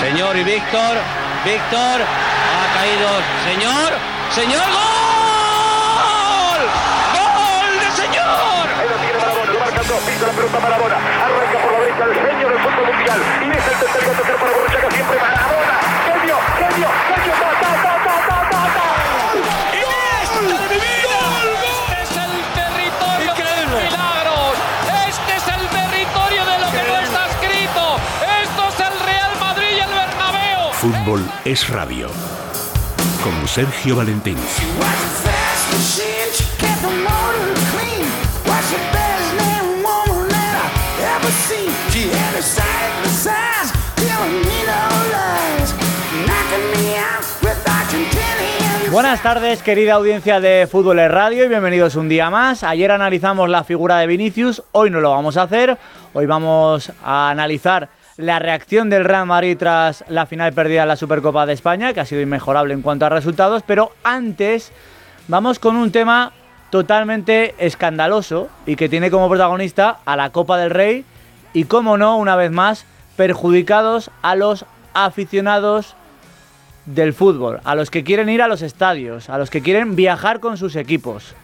Señor y Víctor, Víctor, ha caído, señor, señor, gol, gol de señor. Ahí lo tiene Marabona, lo marcan dos, pisa la pelota Marabona, arranca por la derecha el genio del fútbol mundial, Es radio. Con Sergio Valentín. Buenas tardes, querida audiencia de Fútbol es Radio y bienvenidos un día más. Ayer analizamos la figura de Vinicius, hoy no lo vamos a hacer. Hoy vamos a analizar la reacción del Real Madrid tras la final perdida en la Supercopa de España, que ha sido inmejorable en cuanto a resultados, pero antes vamos con un tema totalmente escandaloso y que tiene como protagonista a la Copa del Rey y, como no, una vez más, perjudicados a los aficionados del fútbol, a los que quieren ir a los estadios, a los que quieren viajar con sus equipos.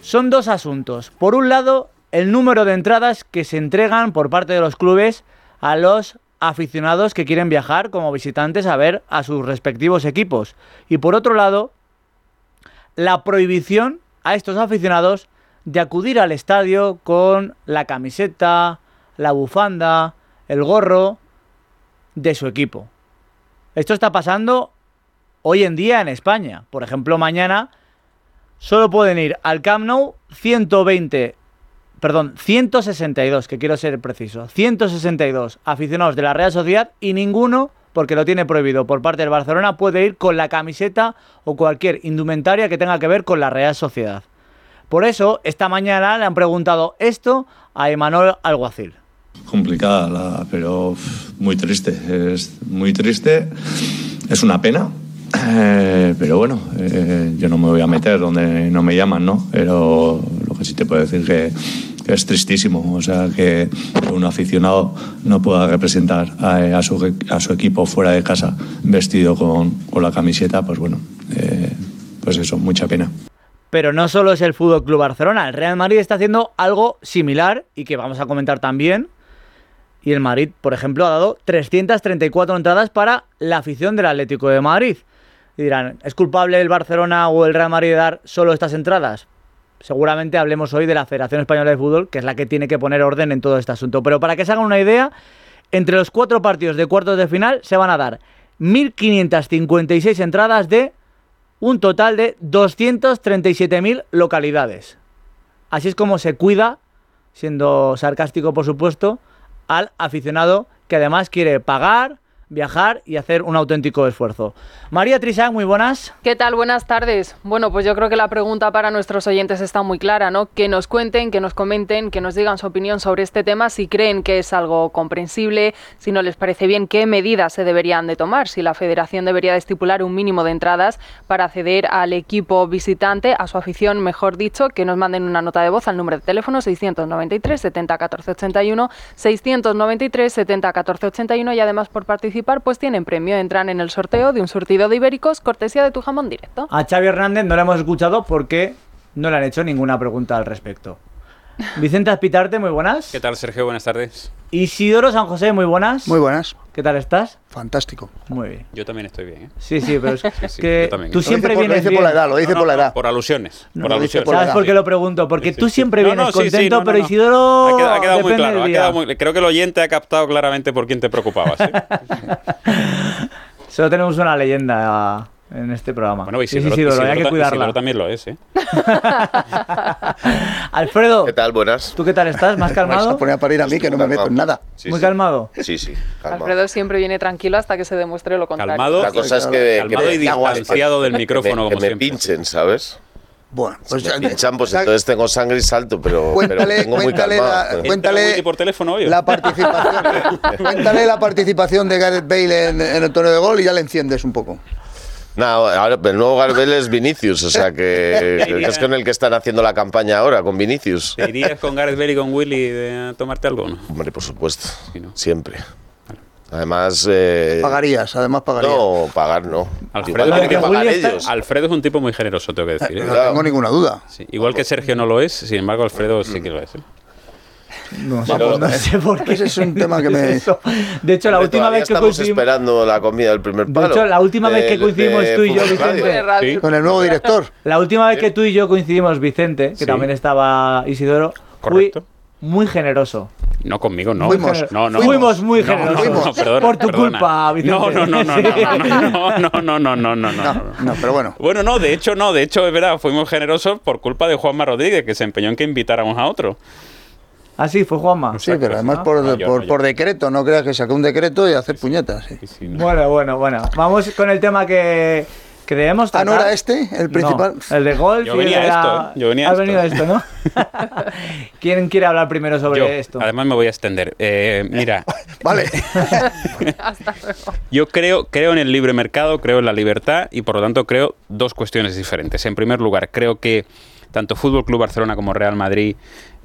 Son dos asuntos. Por un lado, el número de entradas que se entregan por parte de los clubes a los aficionados que quieren viajar como visitantes a ver a sus respectivos equipos. Y por otro lado, la prohibición a estos aficionados de acudir al estadio con la camiseta, la bufanda, el gorro de su equipo. Esto está pasando hoy en día en España. Por ejemplo, mañana solo pueden ir al Camp Nou 120, perdón, 162, que quiero ser preciso, 162 aficionados de la Real Sociedad y ninguno, porque lo tiene prohibido por parte del Barcelona, puede ir con la camiseta o cualquier indumentaria que tenga que ver con la Real Sociedad. Por eso, esta mañana le han preguntado esto a Emanuel Alguacil complicada, pero muy triste. Es muy triste. Es una pena. Eh, pero bueno, eh, yo no me voy a meter donde no me llaman, ¿no? Pero lo que sí te puedo decir que es tristísimo. O sea, que un aficionado no pueda representar a, su, equipo fuera de casa vestido con, con la camiseta, pues bueno, eh, pues eso, mucha pena. Pero no solo es el Fútbol Club Barcelona, el Real Madrid está haciendo algo similar y que vamos a comentar también y el Madrid, por ejemplo, ha dado 334 entradas para la afición del Atlético de Madrid. Y dirán, ¿es culpable el Barcelona o el Real Madrid de dar solo estas entradas? Seguramente hablemos hoy de la Federación Española de Fútbol, que es la que tiene que poner orden en todo este asunto. Pero para que se hagan una idea, entre los cuatro partidos de cuartos de final se van a dar 1.556 entradas de un total de 237.000 localidades. Así es como se cuida, siendo sarcástico por supuesto, al aficionado que además quiere pagar, viajar y hacer un auténtico esfuerzo. María Trisac, muy buenas. ¿Qué tal? Buenas tardes. Bueno, pues yo creo que la pregunta para nuestros oyentes está muy clara, ¿no? Que nos cuenten, que nos comenten, que nos digan su opinión sobre este tema, si creen que es algo comprensible, si no les parece bien, qué medidas se deberían de tomar, si la federación debería de estipular un mínimo de entradas para acceder al equipo visitante, a su afición, mejor dicho, que nos manden una nota de voz al número de teléfono 693 70 14 81, 693 70 14 81 y además por participar pues tienen premio. Entran en el sorteo de un surtido de ibéricos, cortesía de tu jamón directo. A Xavi Hernández no le hemos escuchado porque no le han hecho ninguna pregunta al respecto. Vicente Aspitarte, muy buenas. ¿Qué tal, Sergio? Buenas tardes. Isidoro San José, muy buenas. Muy buenas. ¿Qué tal estás? Fantástico. Muy bien. Yo también estoy bien. ¿eh? Sí, sí, pero es Sí, sí, que yo también. tú siempre por- lo vienes dice por la edad, lo dice No, por la edad. Por alusiones. No, por lo dice alusiones. por la ¿Sabes por qué lo pregunto? Porque Sí, sí, tú sí. siempre No, vienes no, sí, sí, contento, pero no. Isidoro Ha quedado, ha quedado muy claro. ha quedado muy- creo que el oyente ha captado claramente por quién te preocupabas. ¿eh? Solo tenemos una leyenda en este programa. Bueno, Es Isidoro, Isidoro, Isidoro hay que cuidarla. Isidoro también lo es, ¿eh? Alfredo, ¿Qué tal? Buenas. ¿tú qué tal estás? ¿Más Vais a calmado? poner a parir a mí que no me meto en nada. Sí, ¿Muy sí. calmado? Sí, sí, calma. Alfredo siempre viene tranquilo hasta que se demuestre lo contrario. Calmado, La cosa es que, calmado que y me- distanciado del que me- micrófono, que como me siempre. pinchen, ¿sabes? Bueno, pues Si me pinchan, pues entonces tengo sangre y salto, pero, pero Cuéntale, tengo muy cuéntale, calmado. la, Entra cuéntale por teléfono hoy. la participación. cuéntale la participación de Gareth Bale en, en el torneo de gol y ya le enciendes un poco. Nada, ahora el nuevo Garbel es Vinicius, o sea que, que es con el que están haciendo la campaña ahora, con Vinicius. ¿Te irías con Gareth Bale y con Willy de a tomarte algo o no? Hombre, por supuesto, Sí, ¿no? siempre. Además, eh, Pagarías, además pagarías. no, pagar no. Alfredo, Igual que pagar ellos. Alfredo es un tipo muy generoso, tengo que decir. ¿eh? no tengo ninguna duda. Sí, Igual que Sergio no lo es, sin embargo Alfredo sí que lo es. ¿eh? No, sé- Pero- no sé por qué. Ese es un tema que me-. De hecho, la última vez que estamos coincidimos... esperando la comida del primer De palo. hecho, la última vez que coincidimos de tú y yo, Vicente. De. Sí. Con el nuevo director. La última vez que tú y yo coincidimos, Vicente, que Sí. también estaba Isidoro, fui Correcto. muy generoso. No conmigo, no. Fuimos. no, no. Fuimos muy generosos. no, no, perdona, Por tu perdona. culpa, Vicente. No, no, no, no, no, no, no, no, no, no, no, no, no. No, pero bueno. Bueno, no, de hecho no, de hecho es verdad, fuimos generosos por culpa de Juanma Rodríguez, que se empeñó en que invitáramos a otro. Ah, sí, fue Juanma. Sí, pero además por, No, yo, por, no, yo. por decreto, no creas que saque un decreto y hacer puñetas. sí. Sí, sí, no. Bueno, bueno, bueno. Vamos con el tema que, que debemos Ah, tratar. ¿no era este el principal? No, el de golf. Yo y el venía de a la- esto, ¿eh? Yo venía a Has esto. venido a esto, ¿no? ¿Quién quiere hablar primero sobre Yo, esto? además me voy a extender. Eh, mira, Vale. Hasta luego. Yo creo, creo en el libre mercado, creo en la libertad y por lo tanto creo dos cuestiones diferentes. En primer lugar, creo que tanto Fútbol Club Barcelona como Real Madrid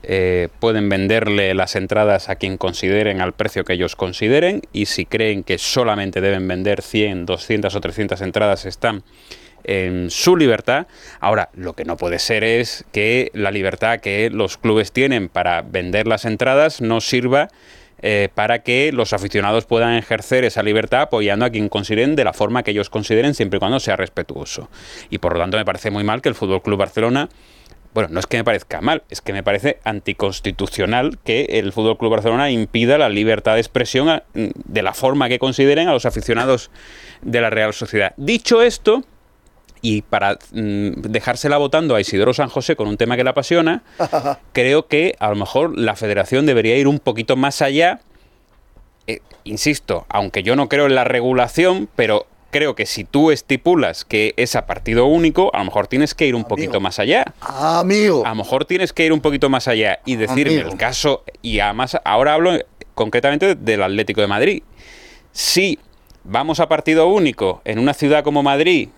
eh, pueden venderle las entradas a quien consideren al precio que ellos consideren y si creen que solamente deben vender 100, 200 o 300 entradas están en su libertad. Ahora, lo que no puede ser es que la libertad que los clubes tienen para vender las entradas no sirva eh, para que los aficionados puedan ejercer esa libertad apoyando a quien consideren de la forma que ellos consideren, siempre y cuando sea respetuoso. Y por lo tanto me parece muy mal que el Fútbol Club Barcelona bueno, no es que me parezca mal, es que me parece anticonstitucional que el Fútbol Club Barcelona impida la libertad de expresión de la forma que consideren a los aficionados de la Real Sociedad. Dicho esto, y para mm, dejársela votando a Isidoro San José con un tema que le apasiona, creo que a lo mejor la federación debería ir un poquito más allá. Eh, insisto, aunque yo no creo en la regulación, pero creo que si tú estipulas que es a partido único, a lo mejor tienes que ir un poquito más allá. Amigo. A lo mejor tienes que ir un poquito más allá y decirme Amigo. el caso, y además ahora hablo concretamente del Atlético de Madrid. Si vamos a partido único en una ciudad como Madrid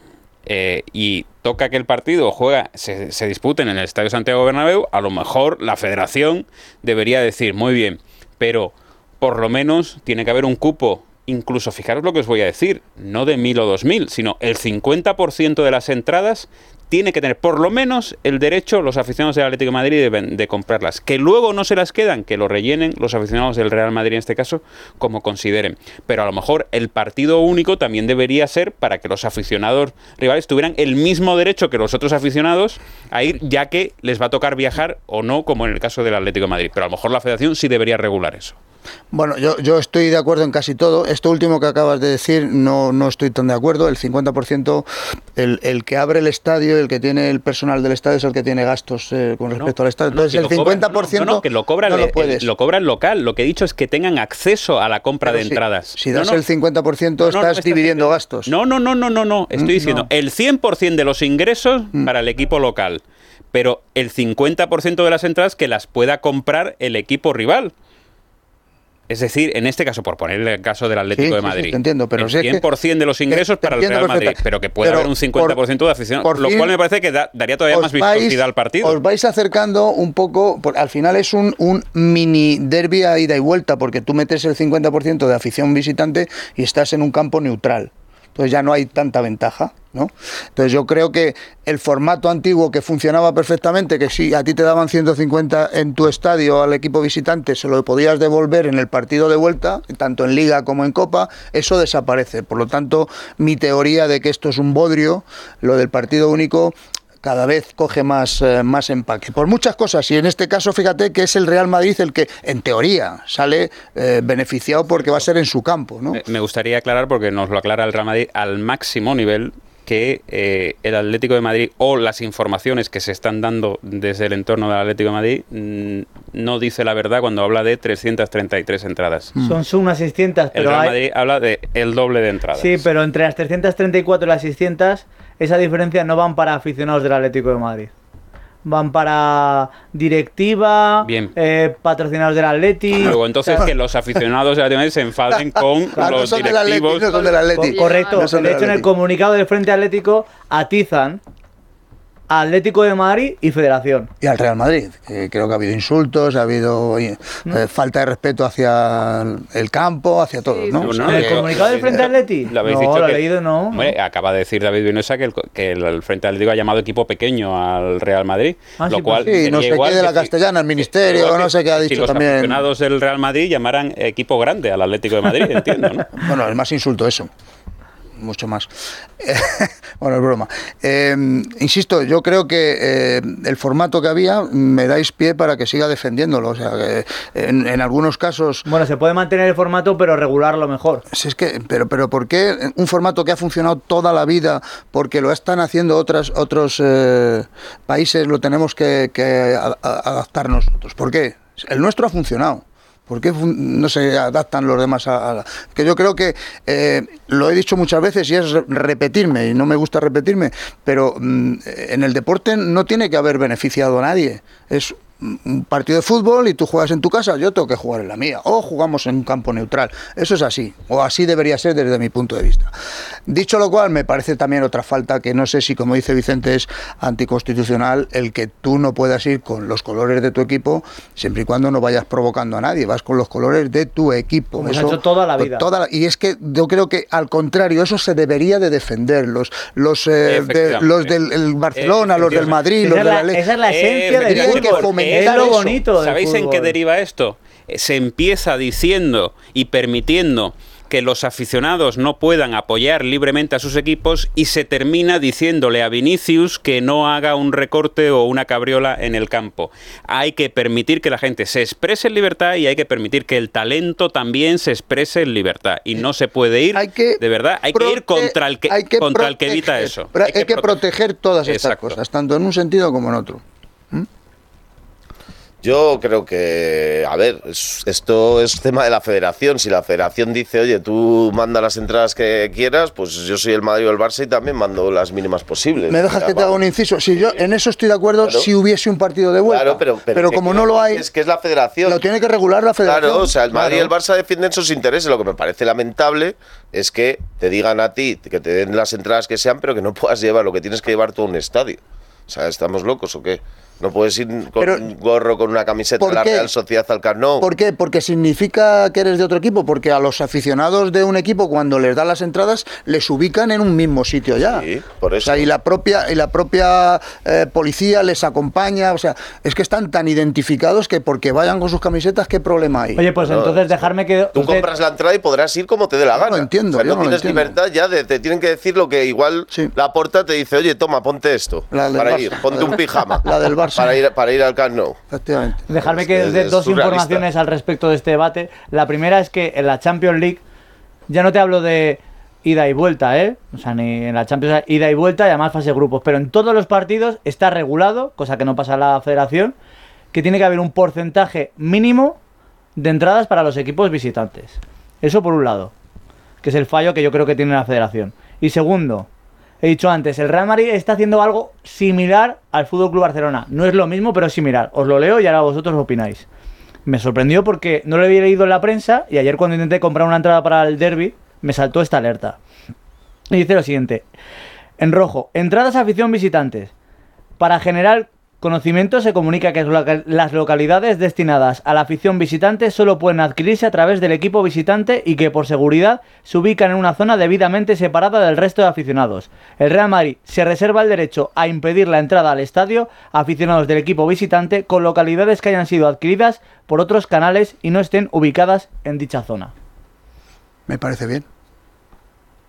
eh, y toca que el partido juega, se, se disputen en el Estadio Santiago Bernabéu, a lo mejor la federación debería decir, muy bien, pero por lo menos tiene que haber un cupo, incluso fijaros lo que os voy a decir, no de mil o dos mil, sino el 50% de las entradas tiene que tener por lo menos el derecho los aficionados del Atlético de Madrid de, de comprarlas. Que luego no se las quedan, que lo rellenen los aficionados del Real Madrid en este caso, como consideren. Pero a lo mejor el partido único también debería ser para que los aficionados rivales tuvieran el mismo derecho que los otros aficionados a ir, ya que les va a tocar viajar o no, como en el caso del Atlético de Madrid. Pero a lo mejor la federación sí debería regular eso. Bueno, yo, yo estoy de acuerdo en casi todo. Esto último que acabas de decir no, no estoy tan de acuerdo. El 50%, el, el que abre el estadio, el que tiene el personal del estadio es el que tiene gastos eh, con respecto al estadio. Entonces el lo cobra- 50% no, no, que lo cobra, no el, lo puedes. lo cobra el local. Lo que he dicho es que tengan acceso a la compra Pero de si- entradas. Si das el 50% No, no, estás dividiendo diciendo- gastos. No, no, no, no, no, no. Estoy Mm, diciendo no. el 100% de los ingresos Mm. para el equipo local, pero el 50% de las entradas que las pueda comprar el equipo rival. Es decir, en este caso, por poner el caso del Atlético Sí, de sí, sí, Madrid, te entiendo, pero el si es que- 100% de los ingresos te para el Real Madrid, pero que puede pero haber un 50% de aficionados, por lo fin cual me parece que da- daría todavía más vais- vistosidad al partido. Os vais acercando un poco, por- al final es un, un mini derby a ida y vuelta, porque tú metes el 50% de afición visitante y estás en un campo neutral. Entonces ya no hay tanta ventaja, ¿no? Entonces yo creo que el formato antiguo que funcionaba perfectamente, que si a ti te daban 150 en tu estadio al equipo visitante, se lo podías devolver en el partido de vuelta, tanto en liga como en copa, eso desaparece. Por lo tanto, mi teoría de que esto es un bodrio, lo del partido único, cada vez coge más, eh, más empaque. Por muchas cosas, y en este caso fíjate que es el Real Madrid el que, en teoría, sale eh, beneficiado porque va a ser en su campo. ¿no? Me- gustaría aclarar, porque nos lo aclara el Real Madrid al máximo nivel, que eh, el Atlético de Madrid o las informaciones que se están dando desde el entorno del Atlético de Madrid mm, no dice la verdad cuando habla de 333 entradas. Son, son unas 600, El pero Real hay- Madrid habla de el doble de entradas. Sí, pero entre las 334 y las 600, esa diferencia no van para aficionados del Atlético de Madrid. Van para directiva, Bien. eh, patrocinados del Atleti. Luego, entonces que los aficionados del Atlético de Madrid se enfaden con Claro, no los son del Atleti, directivos. no son del Atleti. co- correcto. No son de del hecho, en el comunicado del Frente Atlético atizan Atlético de Madrid y Federación. Y al Real Madrid. creo que ha habido insultos, ha habido eh, eh, falta de respeto hacia el campo, hacia todos, ¿no? No, O sea, no, ¿En el que- comunicado del Frente? Lo habéis no, dicho lo he que- leído, no. Hombre, acaba de decir David Vinosa que el, que el Frente Atlético ha llamado equipo pequeño al Real Madrid. Ah, lo sí, cual pues sí, no sé igual qué de la si- castellana, el ministerio, no sé qué ha si dicho los también. aficionados del Real Madrid llamaran equipo grande al Atlético de Madrid, entiendo, ¿no? Bueno, es más insulto eso. Mucho más. Bueno, es broma. Eh, insisto, yo creo que eh, el formato que había me dais pie para que siga defendiéndolo. O sea, que en, en algunos casos. Bueno, se puede mantener el formato, pero regularlo mejor. Si es que, pero, pero ¿por qué un formato que ha funcionado toda la vida, porque lo están haciendo otras, otros eh, países, lo tenemos que, que a- a- adaptar nosotros? ¿Por qué? El nuestro ha funcionado. ¿Por qué no se adaptan los demás a, a Que yo creo que eh, lo he dicho muchas veces y es re- repetirme, y no me gusta repetirme, pero mm, en el deporte no tiene que haber beneficiado a nadie. Es un partido de fútbol y tú juegas en tu casa, yo tengo que jugar en la mía. O jugamos en un campo neutral. Eso es así. O así debería ser desde mi punto de vista. Dicho lo cual, me parece también otra falta que no sé si, como dice Vicente, es anticonstitucional el que tú no puedas ir con los colores de tu equipo siempre y cuando no vayas provocando a nadie. Vas con los colores de tu equipo. Como se ha hecho toda la vida. toda la- y es que yo creo que al contrario, eso se debería de defender. Los, los, eh, de- Efectivamente. los del el Barcelona, los del Madrid, Esa los es del la, Atleti. esa es la Eh, esencia del tendrían que fútbol. fomentar Es lo eso. bonito del ¿Sabéis en qué deriva esto? Eh, Se empieza diciendo y permitiendo que los aficionados no puedan apoyar libremente a sus equipos y se termina diciéndole a Vinicius que no haga un recorte o una cabriola en el campo. Hay que permitir que la gente se exprese en libertad y hay que permitir que el talento también se exprese en libertad. Y no se puede ir, Hay que de verdad, hay que ir contra el que, hay que contra el que evita eso. hay, que, prote- proteger todas estas cosas, tanto en un sentido como en otro. Yo creo que, a ver, es- esto es tema de la federación. Si la federación dice, oye, tú manda las entradas que quieras, pues yo soy el Madrid o el Barça y también mando las mínimas posibles. ¿Me dejas que te haga un inciso? Si yo en eso estoy de acuerdo, Claro. si hubiese un partido de vuelta. Claro, pero, como que no lo hay, Es que es la federación. lo tiene que regular la federación. Claro, o sea, el Madrid y el Claro. Barça defienden sus intereses. Lo que me parece lamentable es que te digan a ti que te den las entradas que sean, pero que no puedas llevar lo que tienes que llevar todo un estadio. O sea, ¿estamos locos o qué? No puedes ir con Pero- un gorro, con una camiseta de ¿Por la qué? Real Sociedad al Camp Nou. ¿Por qué? Porque significa que eres de otro equipo, porque a los aficionados de un equipo cuando les dan las entradas les ubican en un mismo sitio ya. Sí, por eso. O sea, y la propia y la propia eh, policía les acompaña, o sea, es que están tan identificados que porque vayan con sus camisetas, ¿qué problema hay? Oye, pues No, entonces dejarme que... Tú usted- compras la entrada y podrás ir como te dé la gana. no entiendo, O sea, yo no no lo tienes entiendo. libertad ya de te tienen que decir lo que igual Sí. la porta te dice, oye, toma, ponte esto. La del para Barça. ir, ponte un pijama. La del Barça. Para ir, para ir al Camp Nou. Efectivamente. Dejarme Es que dé dos informaciones al respecto de este debate. La primera es que en la Champions League, ya no te hablo de ida y vuelta, ¿eh? O sea, ni en la Champions ida y vuelta y además fase de grupos, pero en todos los partidos está regulado, cosa que no pasa en la federación, que tiene que haber un porcentaje mínimo de entradas para los equipos visitantes. Eso por un lado, que es el fallo que yo creo que tiene la federación. Y segundo, he dicho antes, el Real Madrid está haciendo algo similar al Fútbol Club Barcelona. No es lo mismo, pero similar. Os lo leo y ahora vosotros opináis. Me sorprendió porque no lo había leído en la prensa y ayer cuando intenté comprar una entrada para el derby me saltó esta alerta. Y dice lo siguiente. En rojo, entradas a afición visitantes. Para generar conocimiento se comunica que las localidades destinadas a la afición visitante solo pueden adquirirse a través del equipo visitante y que por seguridad se ubican en una zona debidamente separada del resto de aficionados. El Real Madrid se reserva el derecho a impedir la entrada al estadio a aficionados del equipo visitante con localidades que hayan sido adquiridas por otros canales y no estén ubicadas en dicha zona. Me parece bien.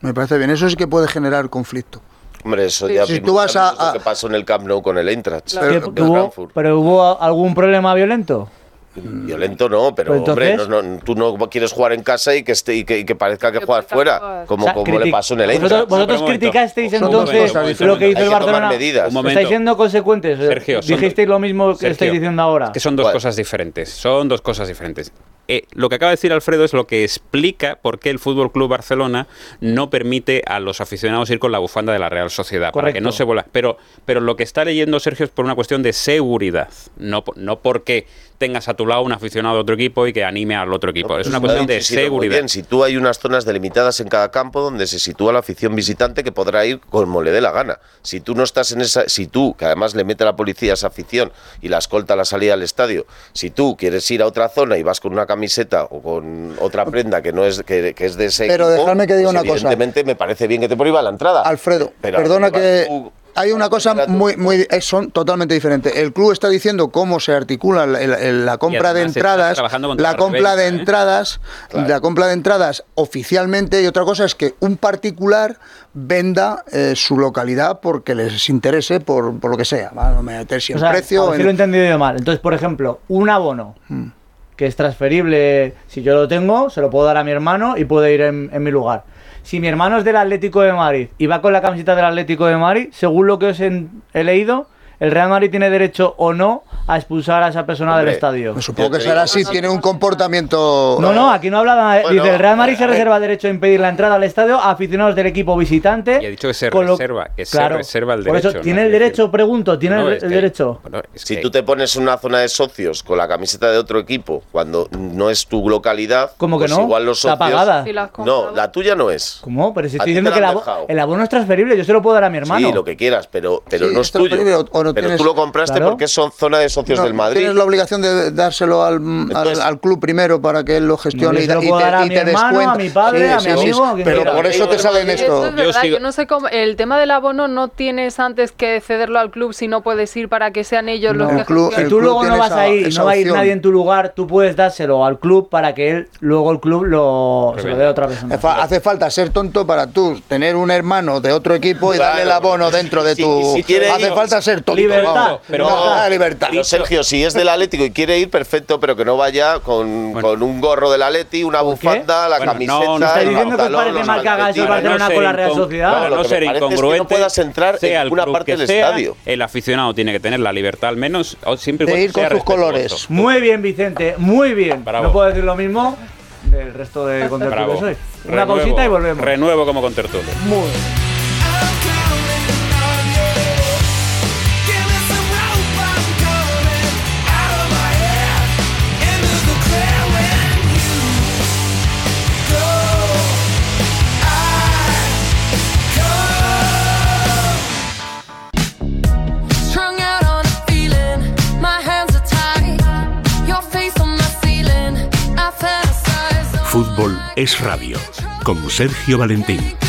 Me parece bien. Eso sí que puede generar conflicto. Hombre, eso ya Si tú vas a- vimos lo a- que pasó en el Camp Nou con el Eintracht. ¿Qué- de hubo-. ¿Pero hubo algún problema violento? Violento no, pero Pues hombre, no- no- tú no quieres jugar en casa y que esté y que, y que parezca que juegas fuera, como, O sea, como le pasó en el Vosotros, Eintracht. vosotros Pero momento. criticasteis entonces cosas lo que hizo el Barcelona. momento. ¿Estáis siendo consecuentes? Sergio, Dijisteis lo mismo que Sergio, estáis diciendo ahora. Que son dos ¿Cuál? cosas diferentes. Son dos cosas diferentes. Eh, lo que acaba de decir Alfredo es lo que explica por qué el Fútbol Club Barcelona no permite a los aficionados ir con la bufanda de la Real Sociedad para que Correcto. no se vuela. Pero, pero lo que está leyendo Sergio es por una cuestión de seguridad, no, no porque tengas a tu lado un aficionado de otro equipo y que anime al otro equipo. es una Pues cuestión lo ha de Isidro muy seguridad. bien. Si tú hay unas zonas delimitadas en cada campo donde se sitúa la afición visitante que podrá ir como le dé la gana. Si tú no estás en esa, si tú, que además le mete a la policía a esa afición y la escolta a la salida del estadio, si tú quieres ir a otra zona y vas con una camiseta o con otra prenda que no es que, que es de ese Pero equipo, dejadme que diga pues una cosa. Evidentemente me parece bien que te prohíba la entrada. Alfredo, Pero perdona que tú- hay una cosa muy, muy, eh, son totalmente diferentes. El club está diciendo cómo se articula la, la- la compra de está entradas, la compra de ¿eh? entradas, la compra de entradas oficialmente y otra cosa es que un particular venda eh, su localidad porque les interese por, por lo que sea, ¿va? no me meter si O en precio. a si en- lo he entendido yo mal. Entonces, por ejemplo, un abono Hmm. Que es transferible, si yo lo tengo, se lo puedo dar a mi hermano y puede ir en, mi lugar. Si mi hermano es del Atlético de Madrid y va con la camiseta del Atlético de Madrid, según lo que os he leído, el Real Madrid tiene derecho o no a expulsar a esa persona Hombre, del estadio. Supongo que será así, tiene un comportamiento... No, no, aquí no habla nada. Bueno, Dice, el Real Madrid se ver. reserva el derecho a impedir la entrada al estadio a aficionados del equipo visitante. Y ha dicho que se lo- reserva, que se reserva el Por eso, derecho, ¿tiene ¿no? el derecho, pregunto, tiene No, el, es el que- derecho? bueno, es Si tú te pones en una zona de socios con la camiseta de otro equipo cuando no es tu localidad, ¿Cómo que pues no? igual los socios pagada. La has No, la tuya no es. ¿Cómo? Pero si estoy diciendo que el, abono es transferible, yo se lo puedo dar a mi hermano. Sí, lo que quieras, pero, pero Sí, no es tuyo. o no pero tienes- tú lo compraste Claro. porque son zona de socios No, del Madrid. Tienes la obligación de dárselo al, al- Entonces- al club primero para que él lo gestione y, y te, dar a y te hermano, descuenta. a mi padre, a mi amigo, Pero quiera. por eso te salen esto. es verdad, Yo sigo- yo no sé cómo. El tema del abono no tienes antes que cederlo al club si no puedes ir para que sean ellos los que club- Si tú luego no vas a ir no va a ir nadie en tu lugar, tú puedes dárselo al club para que él, luego el club lo, se lo dé a otra persona. Hace fa- Hace falta ser tonto para tú tener un hermano de otro equipo y darle el abono dentro de tu. Hace falta ser tonto. Libertad, vamos. pero- No, ah, libertad. Sergio, si es del Atlético y quiere ir, perfecto, pero que no vaya con, Bueno. con un gorro del Atleti, una bufanda, la Bueno, camiseta. no, no el ¿Estáis diciendo que os parece mal que haga calcetines. Barcelona con la Real Sociedad? No que ser me parece es que no incongruente, puedas entrar en el una club parte del estadio. El aficionado tiene que tener la libertad al menos, siempre De ir con sus colores. Muy bien, Vicente, muy bien. No puedo decir lo mismo del resto de contertulios hoy. Una Renuevo, pausita y volvemos. Renuevo como contertulio. Muy bien. Fútbol es radio. Con Sergio Valentín.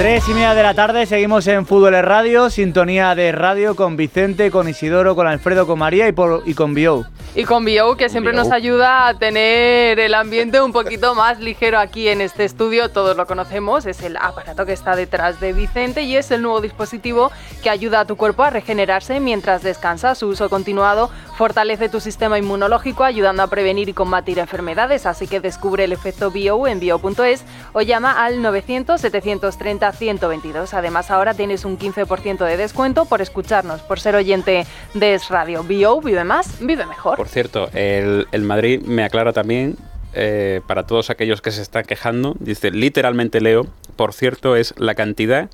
Tres y media de la tarde, seguimos en Fútbol Radio, sintonía de radio con Vicente, con Isidoro, con Alfredo, con María y, por, y con Bio. Y con Bio, que siempre Bio. nos ayuda a tener el ambiente un poquito más ligero aquí en este estudio. Todos lo conocemos, es el aparato que está detrás de Vicente y es el nuevo dispositivo que ayuda a tu cuerpo a regenerarse mientras descansa. Su uso continuado fortalece tu sistema inmunológico, ayudando a prevenir y combatir enfermedades. Así que descubre el efecto Bio en bio.es o llama al 900-730-122. Además, ahora tienes un 15% de descuento por escucharnos, por ser oyente de Es Radio. Bio, vive más, vive mejor. Por cierto, el, Madrid me aclara también, eh, para todos aquellos que se están quejando, dice, literalmente leo, por cierto, es la cantidad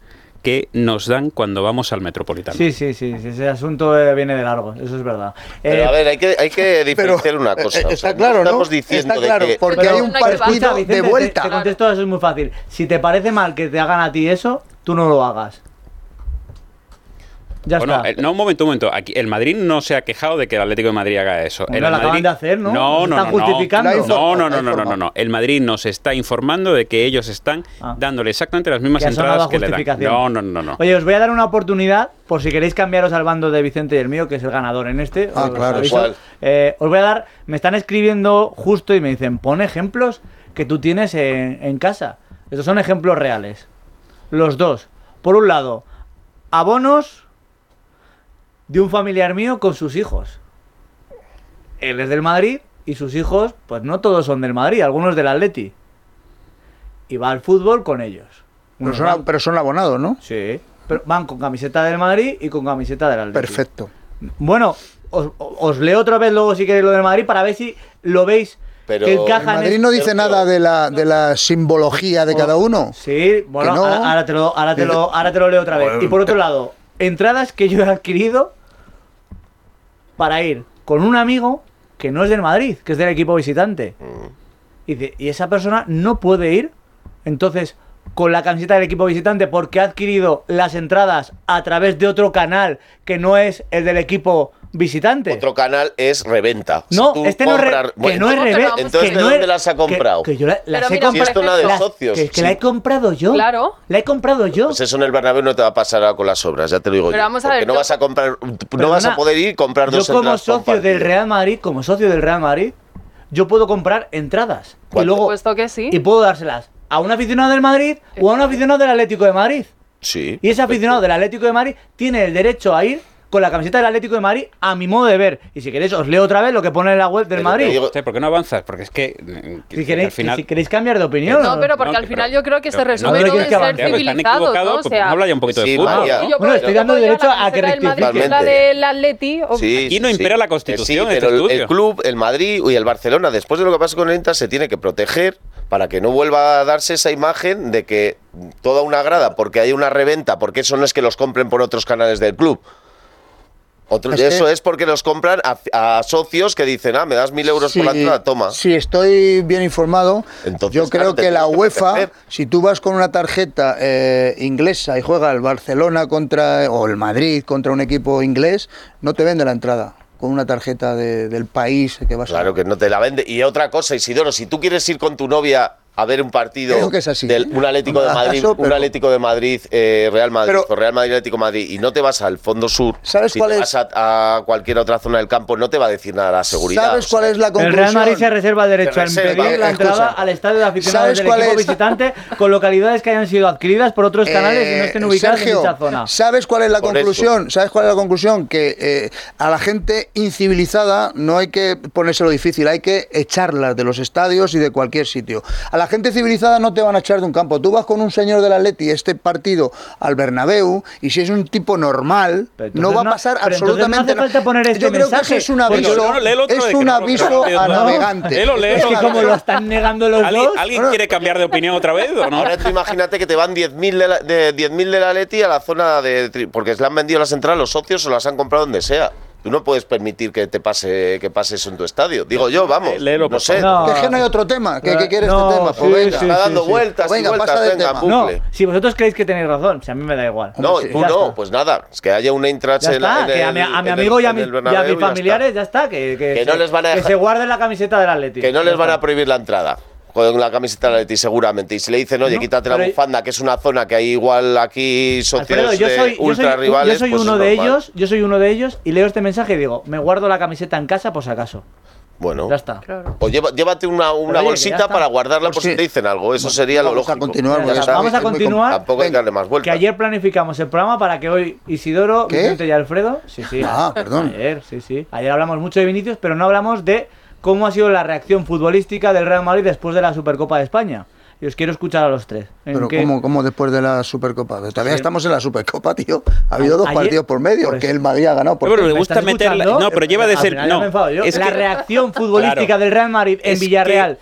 que nos dan cuando vamos al Metropolitano. Sí, sí, sí, sí, ese asunto eh, viene de largo, eso es verdad. Pero Eh, a ver, hay que, hay que diferenciar una eh, cosa. o sea, está claro, ¿no? Estamos diciendo Está de claro, que- porque pero- hay un partido de te- vuelta. Te, contesto eso es muy fácil. Si te parece mal que te hagan a ti eso, tú no lo hagas. Ya Bueno, está. eh, no, un momento, un momento. Aquí, el Madrid no se ha quejado de que el Atlético de Madrid haga eso. Hombre, el lo Madrid... acaban de hacer, ¿no? No, no, están no, no. justificando. No, no, no, no, no, no. El Madrid nos está informando de que ellos están Ah. dándole exactamente las mismas entradas que le dan. No, no, no, no. Oye, os voy a dar una oportunidad por si queréis cambiaros al bando de Vicente y el mío, que es el ganador en este. Ah, os claro. ¿Cuál? Eh, os voy a dar, me están escribiendo justo y me dicen, pon ejemplos que tú tienes en, en casa. Estos son ejemplos reales. Los dos. Por un lado, abonos de un familiar mío con sus hijos. Él es del Madrid y sus hijos, pues no todos son del Madrid, algunos del Atleti. Y va al fútbol con ellos. Pero son, van- pero son abonados, ¿no? Sí. Pero van con camiseta del Madrid y con camiseta del Atleti. Perfecto. Bueno, os, os leo otra vez luego si queréis lo del Madrid para ver si lo veis Pero- que El encaja en Madrid el- no dice nada de la, de la simbología de cada uno. Sí, bueno, no. ahora, ahora te lo, ahora, te lo, ahora te lo leo otra vez. Y por otro lado, entradas que yo he adquirido para ir con un amigo que no es del Madrid, que es del equipo visitante. Y, dice, y esa persona no puede ir, entonces, con la camiseta del equipo visitante porque ha adquirido las entradas a través de otro canal que no es el del equipo visitante. Otro canal es reventa. Si No, tú este no es, re- compras- que bueno, no es revés. Entonces, que ¿de no dónde las ha comprado? Que, yo la- las Pero he mira, comprado. Si esto no de las- socios. Que, que sí. la he comprado yo. Claro. La he comprado yo. Pues eso en el Bernabéu no te va a pasar ahora con las obras, ya te lo digo Pero yo. vamos a ver, no yo- vas a comprar, no vas a poder ir y comprar dos Yo como entradas socio del Real Madrid, como socio del Real Madrid, yo puedo comprar entradas. Y ¿Cuánto? luego Puesto que sí. y puedo dárselas a un aficionado del Madrid o a un aficionado del Atlético de Madrid. Sí. Y ese aficionado del Atlético de Madrid tiene el derecho a ir con la camiseta del Atlético de Madrid a mi modo de ver. Y si queréis os leo otra vez lo que pone en la web del Pero Madrid. digo- ¿Por qué no avanzas? Porque es que, eh, que si, queréis, al final... si queréis cambiar de opinión. No, pero porque No, al pero- final yo creo que se resume no, que avance. ser pues civilizados, ¿no? O sea, habla ya un poquito de fútbol. María. yo Bueno, estoy dando derecho a que camiseta del Madrid, rectifique. que es la del Atleti. o- Sí, Aquí no impera sí. la Constitución, Sí, este pero el- club, el Madrid y el Barcelona, después de lo que pasa con el Inter, se tiene que proteger para que no vuelva a darse esa imagen de que toda una grada, porque hay una reventa, porque eso no es que los compren por otros canales del club. Otro- eso es porque los compran a, a socios que dicen, ah, me das mil euros por la entrada, toma. Si estoy bien informado, Entonces, yo creo que la que UEFA, si tú vas con una tarjeta eh, inglesa y juega el Barcelona contra o el Madrid contra un equipo inglés, no te vende la entrada con una tarjeta de- del país que vas Claro que no te la vende. Y otra cosa, Isidoro, si tú quieres ir con tu novia a ver un partido Creo que es así. del un Atlético de Madrid, Eso, pero- un Atlético de Madrid, eh, Real Madrid, Pero- o Real Madrid Atlético de Madrid y no te vas al fondo sur, ¿Sabes si cuál te es? vas a, a cualquier otra zona del campo, no te va a decir nada la seguridad. ¿Sabes o cuál sea, es la El conclusión? Real Madrid se reserva el derecho Se a reserva, impedir la eh, entrada escucha. al estadio de aficionados ¿Sabes del equipo es? visitante con localidades que hayan sido adquiridas por otros canales y no Eh, estén ubicadas Sergio, en dicha zona. ¿Sabes cuál es la Por conclusión? ¿Sabes cuál es la conclusión? Que eh, a la gente incivilizada no hay que ponérselo difícil, hay que echarlas de los estadios y de cualquier sitio. A la gente civilizada no te van a echar de un campo. Tú vas con un señor del Atleti este partido al Bernabéu y si es un tipo normal, no va a no- pasar entonces absolutamente no hace falta poner este Yo creo que mensaje, eso es un aviso, No, no, otro es que un no, aviso que no, a no. navegante. Léelo, léelo. Es que como lo están negando los ¿Alguien, dos. alguien quiere cambiar de opinión otra vez o no? Ahora tú imagínate que te van 10.000 de, la- de 10.000 de la Leti a la zona de... Porque se le han vendido las entradas los socios o las han comprado donde sea. Tú no puedes permitir que te pase que pase eso en tu estadio. Digo yo, vamos. Léelo, no sé. Que es que no hay otro tema. ¿Qué, qué quiere No, este tema? sí, Pues venga. sí, Está dando sí. vueltas Venga, y vueltas, pasa venga, tema. No, si vosotros creéis que tenéis razón, si a mí me da igual. No, Sí, tú no, pues nada, es que haya una intrache Ya en, la- en que a mi, a mi el- amigo y a, en mi- el y a Bernabéu mis ya familiares está. ya está, que, que, Que no se, les van a que se guarden la camiseta del Atleti. Que no les van a prohibir la entrada con la camiseta de Leti seguramente. Y si le dicen, oye, No, quítate la bufanda, que es una zona que hay igual aquí socios Alfredo, yo de soy, yo ultra soy- rivales. yo soy pues es uno de ellos, yo soy uno de ellos y leo este mensaje y digo, me guardo la camiseta en casa por si acaso. Bueno, Ya está. Claro. o lleva- llévate una, una oye, que ya bolsita para guardarla por Pues si te dicen algo. Eso sería lo vamos a lógico. continuar, Ya porque está. Vamos a continuar. Tampoco hay que darle más Que vueltas. ayer planificamos el programa para que hoy Isidoro, ¿Qué? Vicente y Alfredo. Sí, sí. Ah, perdón. Ayer, sí, sí. Ayer hablamos mucho de Vinicius, pero no hablamos de cómo ha sido la reacción futbolística del Real Madrid después de la Supercopa de España. Y os quiero escuchar a los tres. ¿En Pero qué- ¿cómo, cómo después de la Supercopa? Todavía Sí. estamos en la Supercopa, tío. Ha habido dos Ayer- partidos por medio, por que el Madrid ha ganado. Por Pero le ¿Me gusta escuchando? No, pero lleva de ser. No, me enfado yo. es la que- reacción futbolística Claro. del Real Madrid en Es que- Villarreal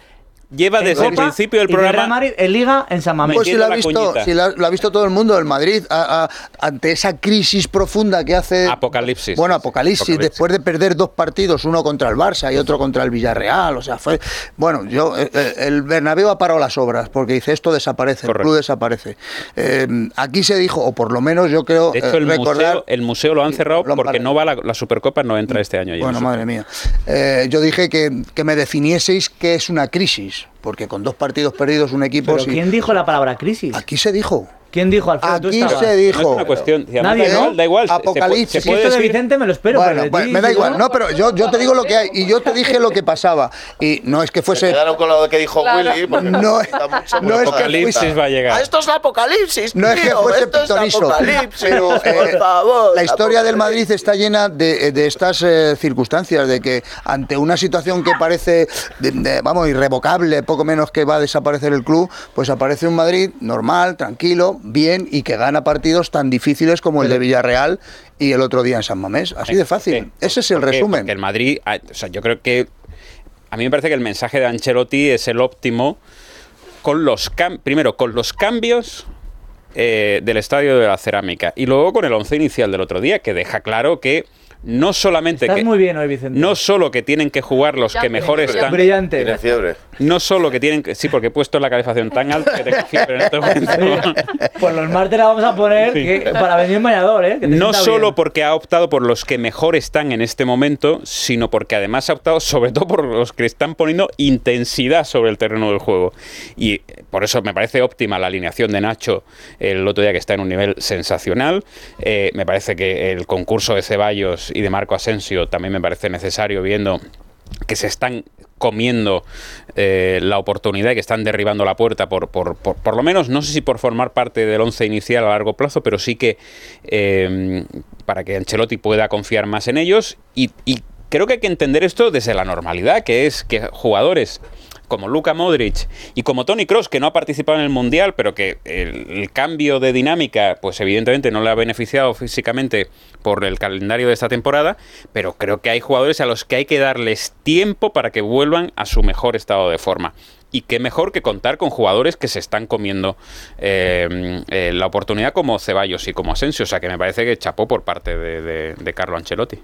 lleva en desde el principio del programa Madrid en Liga en San Mamés. Pues si lo ha visto, si lo ha visto todo el mundo, el Madrid, a- a- ante esa crisis profunda que hace. Apocalipsis. Bueno, apocalipsis, Apocalipsis. después de perder dos partidos, uno contra el Barça y otro contra el Villarreal. O sea, fue. Bueno, yo. eh, eh, El Bernabéu ha parado las obras, porque dice esto desaparece, Correcto. el club desaparece. Eh, aquí se dijo, o por lo menos yo creo. De hecho, el, recordar, museo, el museo lo han cerrado Lo han porque no va la, la Supercopa, no entra este año. Bueno, madre mía. Eh, yo dije que, que me definieseis qué es una crisis, porque con dos partidos perdidos un equipo... ¿Pero sí- quién dijo la palabra crisis? Aquí se dijo. ¿Quién dijo, Alfredo? ¿Tú Aquí se dijo. No es una cuestión. además Nadie, ¿no? da igual. se- se puede- Apocalipsis. Se Si esto de Vicente me lo espero. Bueno, pero bueno, ti, me da si igual. no- No, pero yo, yo te digo lo que hay y yo te dije lo que pasaba. Y no es que Se fuese. quedaron con lo que dijo Claro. Willy. porque No, mucho no es que Apocalipsis fuese- va a llegar. Esto es apocalipsis. No es que fuese esto es pitonizo, apocalipsis, pero eh, por favor. la historia del apocalipsis. Madrid está llena de, de estas eh, circunstancias, de que ante una situación que parece, de- de, vamos, irrevocable, poco menos que va a desaparecer el club, pues aparece un Madrid normal, tranquilo, bien y que gana partidos tan difíciles como el de Villarreal y el otro día en San Mamés. Así de fácil. Ese es el resumen. El Madrid, ah, o sea, yo creo que a mí me parece que el mensaje de Ancelotti es el óptimo con los cam- primero con los cambios eh, del estadio de la cerámica y luego con el once inicial del otro día que deja claro que no solamente Estás que muy bien hoy, Vicente. no solo que tienen que jugar los que mejor están Brillante. Tiene fiebre. no solo que tienen que sí porque he puesto la calefacción tan alta que tengo fiebre en este momento Pues los martes la vamos a poner Sí. que- para venir en bañador, ¿eh? Que te No solo bien. porque ha optado por los que mejor están en este momento, sino porque además ha optado sobre todo por los que están poniendo intensidad sobre el terreno del juego. Y por eso me parece óptima la alineación de Nacho el otro día que está en un nivel sensacional. Eh, me parece que el concurso de Ceballos y de Marco Asensio también me parece necesario viendo que se están comiendo eh, la oportunidad y que están derribando la puerta por, por, por, por lo menos, no sé si por formar parte del once inicial a largo plazo, pero sí que eh, para que Ancelotti pueda confiar más en ellos. Y, y creo que hay que entender esto desde la normalidad, que es que jugadores como Luka Modric y como Tony Cross, que no ha participado en el Mundial, pero que el, cambio de dinámica, pues evidentemente no le ha beneficiado físicamente por el calendario de esta temporada, pero creo que hay jugadores a los que hay que darles tiempo para que vuelvan a su mejor estado de forma. Y qué mejor que contar con jugadores que se están comiendo eh, eh, la oportunidad como Ceballos y como Asensio. O sea que me parece que chapó por parte de Carlo Ancelotti.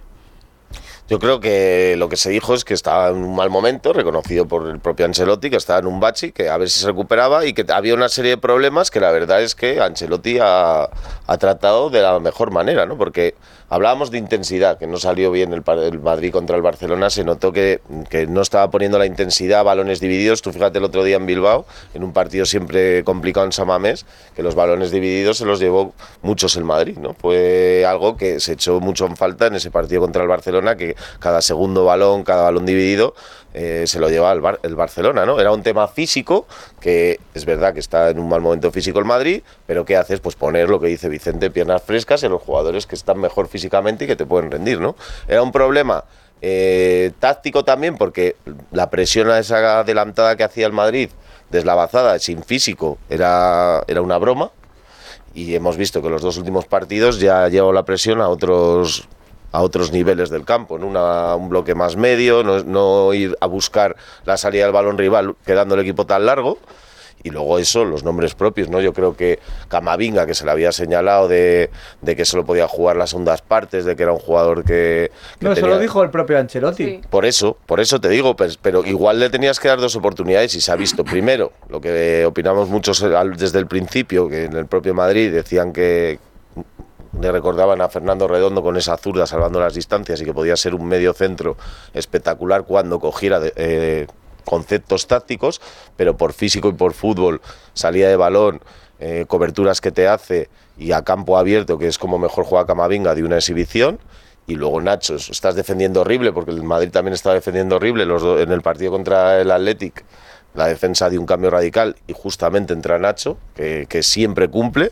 Yo creo que lo que se dijo es que estaba en un mal momento, reconocido por el propio Ancelotti, que estaba en un bachi, que a ver si se recuperaba y que había una serie de problemas que la verdad es que Ancelotti ha, ha tratado de la mejor manera, ¿no? Porque hablábamos de intensidad, que no salió bien el, el Madrid contra el Barcelona, se notó que, que no estaba poniendo la intensidad, balones divididos. Tú fíjate el otro día en Bilbao, en un partido siempre complicado en Samamés, que los balones divididos se los llevó muchos el Madrid, ¿no? Fue algo que se echó mucho en falta en ese partido contra el Barcelona, que cada segundo balón, cada balón dividido, eh, se lo lleva el, Bar- el Barcelona, ¿no? Era un tema físico, que es verdad que está en un mal momento físico el Madrid, pero ¿qué haces? Pues poner lo que dice Vicente, piernas frescas en los jugadores que están mejor físicamente y que te pueden rendir, ¿no? Era un problema eh, táctico también, porque la presión a esa adelantada que hacía el Madrid, deslavazada, sin físico, era, era una broma. Y hemos visto que los dos últimos partidos ya llevado la presión a otros a otros niveles del campo, ¿no? Una- un bloque más medio, no, no ir a buscar la salida del balón rival quedando el equipo tan largo. Y luego eso, los nombres propios, ¿no? Yo creo que Camavinga, que se le había señalado de, de que solo podía jugar las segundas partes, de que era un jugador que... que No, eso tenía- lo dijo el propio Ancelotti. Sí. por eso, por eso te digo, pues, pero igual le tenías que dar dos oportunidades y se ha visto. Primero, lo que opinamos muchos desde el principio, que en el propio Madrid decían que le recordaban a Fernando Redondo con esa zurda salvando las distancias y que podía ser un medio centro espectacular cuando cogiera eh, conceptos tácticos, pero por físico y por fútbol, salida de balón, eh, coberturas que te hace y a campo abierto, que es como mejor juega Camavinga de una exhibición. Y luego Nacho, estás defendiendo horrible, porque el Madrid también está defendiendo horrible en el partido contra el Athletic. La defensa de un cambio radical y justamente entra Nacho, que siempre cumple.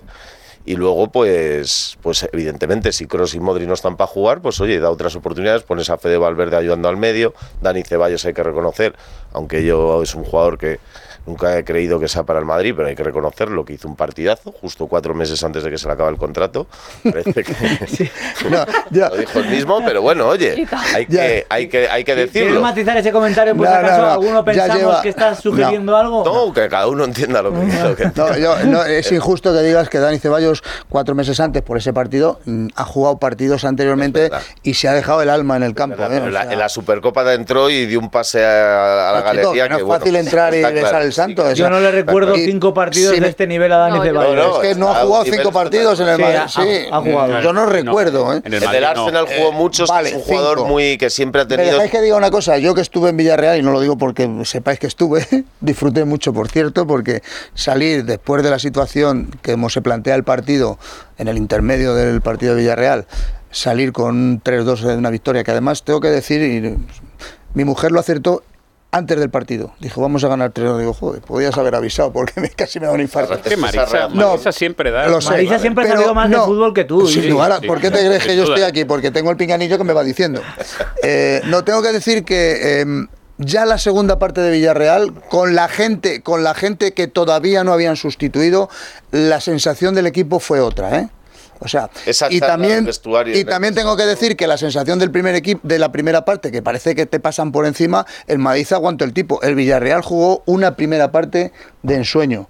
Y luego, pues, pues evidentemente, si Kroos y Modri no están para jugar, pues oye, da otras oportunidades, pones a Fede Valverde ayudando al medio, Dani Ceballos hay que reconocer, aunque yo es un jugador que nunca he creído que sea para el Madrid, pero hay que reconocerlo, que hizo un partidazo justo cuatro meses antes de que se le acabe el contrato. Parece que No, ya. lo dijo el mismo, pero bueno, oye, hay que, hay que, hay que ¿Quieres decirlo. matizar ese comentario por No, no, acaso no. alguno pensamos lleva- que estás sugiriendo algo? No, que cada uno entienda lo que, lo que No, yo- no, es injusto que digas que Dani Ceballos, cuatro meses antes por ese partido, mm, ha jugado partidos anteriormente y se ha dejado el alma en el campo. Verdad, ¿eh? O sea, en la Supercopa entró y dio un pase a, a la chico, galería. que no es bueno, fácil entrar y besar claro, el santo, Yo no le recuerdo y- cinco partidos de este nivel a Dani Ceballos. No, no, Es que no ha jugado cinco partidos en el Madrid. ha- Sí, ha jugado. Yo no recuerdo, ¿eh? En En el Madrid no. Arsenal jugó muchos, vale, es un jugador cinco. muy que siempre ha ¿Me tenido. dejáis que diga una cosa? Yo que estuve en Villarreal, y no lo digo porque sepáis que estuve, disfruté mucho, por cierto, porque salir después de la situación que se plantea el partido, en el intermedio del partido de Villarreal, salir con un 3-2 de una victoria, que además tengo que decir, y mi mujer lo acertó antes del partido. Dijo, vamos a ganar 3 Digo, joder, podías haber avisado porque me, casi me da un infarto. Es que Marisa, No, Marisa siempre da. lo sé. Marisa siempre ha sabido más de fútbol que tú. sin sí. lugar sí, ¿Por qué te crees que yo estoy aquí? Porque tengo el pinganillo que me va diciendo. Eh, no, tengo que decir que em, ya la segunda parte de Villarreal, con la gente, con la gente que todavía no habían sustituido, la sensación del equipo fue otra, ¿eh? O sea, Esa y también, y también tengo que decir que la sensación del primer equipo, de la primera parte, que parece que te pasan por encima, el Madrid aguantó el tipo. El Villarreal jugó una primera parte de ensueño.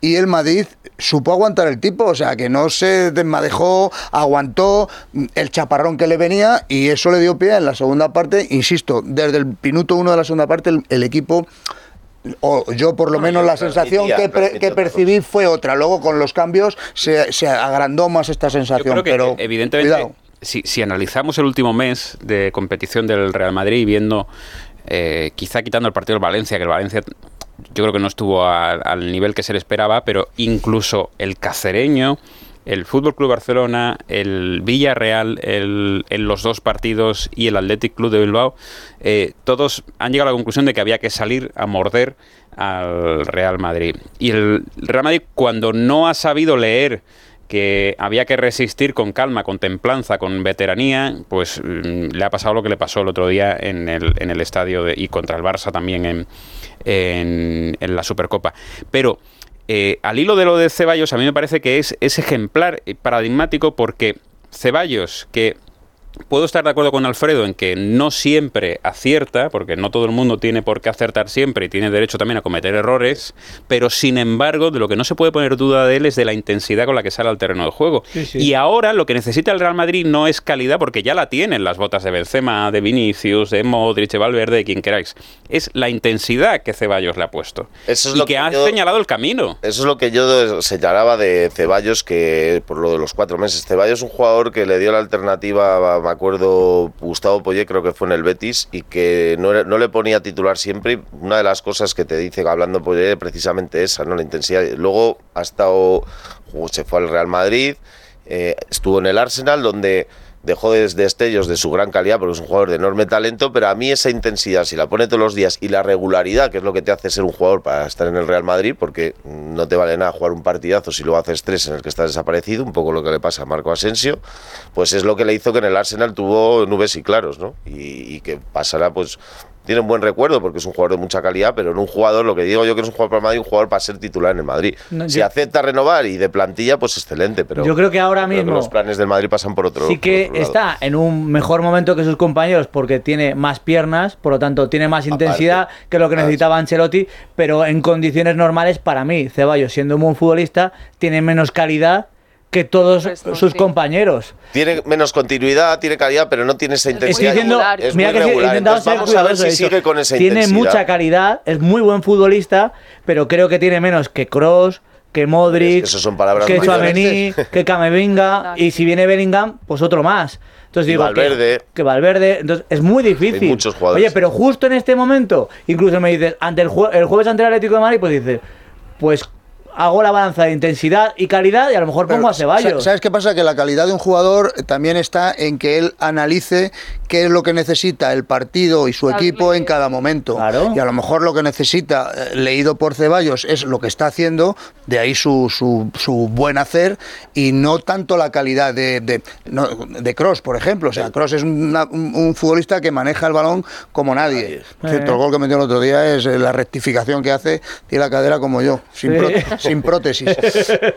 Y el Madrid supo aguantar el tipo, o sea, que no se desmadejó, aguantó mm, el chaparrón que le venía y eso le dio pie en la segunda parte. Insisto, desde el minuto uno de la segunda parte el, el equipo, o yo por lo menos la sensación que, pre- percibí fue otra. Luego con los cambios se, se agrandó más esta Yo sensación. creo que, pero evidentemente, cuidado. si, si analizamos el último mes de competición del Real Madrid y viendo, eh, quizá quitando el partido del Valencia, que el Valencia yo creo que no estuvo a- al nivel que se le esperaba, pero incluso el cacereño, el Fútbol Club Barcelona, el Villarreal, en los dos partidos y el Athletic Club de Bilbao, eh, todos han llegado a la conclusión de que había que salir a morder al Real Madrid. Y el Real Madrid, cuando no ha sabido leer que había que resistir con calma, con templanza, con veteranía, pues mm, le ha pasado lo que le pasó el otro día en el, en el estadio de- y contra el Barça también en, en, en la Supercopa. Pero eh, al hilo de lo de Ceballos, a mí me parece que es, es ejemplar, y paradigmático, porque Ceballos, que puedo estar de acuerdo con Alfredo en que no siempre acierta, porque no todo el mundo tiene por qué acertar siempre y tiene derecho también a cometer errores, pero sin embargo, de lo que no se puede poner duda de él es de la intensidad con la que sale al terreno de juego. Sí, sí. Y ahora lo que necesita el Real Madrid no es calidad, porque ya la tienen las botas de Benzema, de Vinicius, de Modric, de Valverde, de quien queráis. Es la intensidad que Ceballos le ha puesto. Eso es y lo que, que ha yo- señalado el camino. Eso es lo que yo señalaba de Ceballos, que por lo de los cuatro meses. Ceballos es un jugador que le dio la alternativa, me acuerdo, Gustavo Poyet, creo que fue en el Betis, y que no, no le ponía titular siempre. Una de las cosas que te dice hablando Poyet, precisamente esa, ¿no? La intensidad. Luego ha estado, se fue al Real Madrid, eh, estuvo en el Arsenal, donde dejó des- destellos de su gran calidad porque es un jugador de enorme talento, pero a mí esa intensidad, si la pone todos los días y la regularidad, que es lo que te hace ser un jugador para estar en el Real Madrid, porque no te vale nada jugar un partidazo si luego haces tres en el que estás desaparecido, un poco lo que le pasa a Marco Asensio, pues es lo que le hizo que en el Arsenal tuvo nubes y claros, ¿no? Y, y que pasará, pues tiene un buen recuerdo porque es un jugador de mucha calidad, pero en un jugador, lo que digo yo que es un jugador para el Madrid, un jugador para ser titular en el Madrid. No, si yo- acepta renovar y de plantilla, pues excelente, pero Yo creo que ahora que mismo los planes del Madrid pasan por otro sí que lado. está en un mejor momento que sus compañeros porque tiene más piernas, por lo tanto tiene más intensidad que lo que necesitaba Ancelotti, pero en condiciones normales para mí, Ceballos siendo un buen futbolista tiene menos calidad que todos Resto, sus sí. compañeros. Tiene menos continuidad, tiene calidad, pero no tiene esa Estoy intensidad. diciendo, regular. es mira muy que regular. Entonces, vamos a ver si sigue con esa Tiene intensidad. mucha calidad, es muy buen futbolista, pero creo que tiene menos que Cross, que Modric, Es que eso son palabras que diferentes. que Camavinga, y si viene Bellingham, pues otro más. Entonces digo Valverde. Que, que Valverde, entonces es muy difícil. Hay muchos jugadores. Oye, pero justo en este momento, incluso me dices, ante el, jue- el jueves ante el Atlético de Madrid, pues dices, pues hago la balanza de intensidad y calidad y a lo mejor pongo a Ceballos. ¿Sabes qué pasa? Que la calidad de un jugador también está en que él analice qué es lo que necesita el partido y su equipo en cada momento. Y a lo mejor lo que necesita, eh, leído por Ceballos, es lo que está haciendo, de ahí su, su, su buen hacer, y no tanto la calidad de, de, no, de Cross, por ejemplo. O sea, Cross es una- un, un futbolista que maneja el balón como nadie. Por cierto, el gol que metió el otro día es eh, la rectificación que hace, tiene la cadera como yo, sin, Sí. sin prótesis.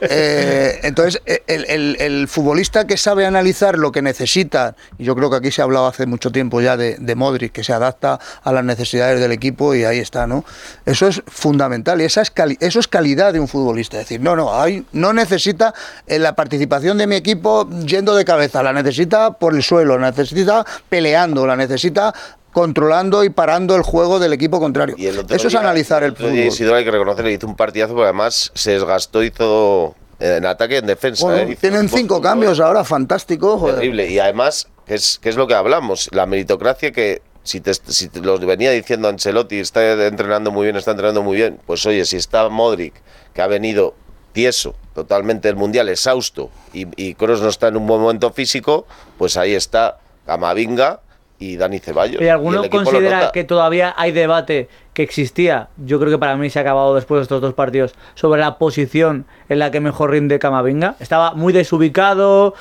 Eh, entonces, el, futbolista que sabe analizar lo que necesita, y yo creo que aquí se ha hablado hace mucho tiempo ya de, Modric, que se adapta a las necesidades del equipo y ahí está, ¿no? Eso es fundamental y esa es eso es calidad de un futbolista. Es decir, no, no, hay, no necesita la participación de mi equipo yendo de cabeza, la necesita por el suelo, la necesita peleando, la necesita controlando y parando el juego del equipo contrario. El Eso es analizar el día fútbol. Isidro hay que reconocerle, hizo un partidazo, porque además se desgastó, hizo en ataque y en defensa. Bueno, ¿eh? Tienen cinco cambios ahora, fantástico. joder. Terrible. Y además, que es, que es lo que hablamos, la meritocracia que si te, si te lo venía diciendo Ancelotti, está entrenando muy bien, está entrenando muy bien, pues oye, si está Modric, que ha venido tieso totalmente del Mundial, exhausto, y, y Kroos no está en un buen momento físico, pues ahí está Camavinga y Dani Ceballos. ¿Y Y alguno lo considera que todavía hay debate que existía? Yo creo que para mí se ha acabado después de estos dos partidos sobre la posición en la que mejor rinde Camavinga. Estaba muy desubicado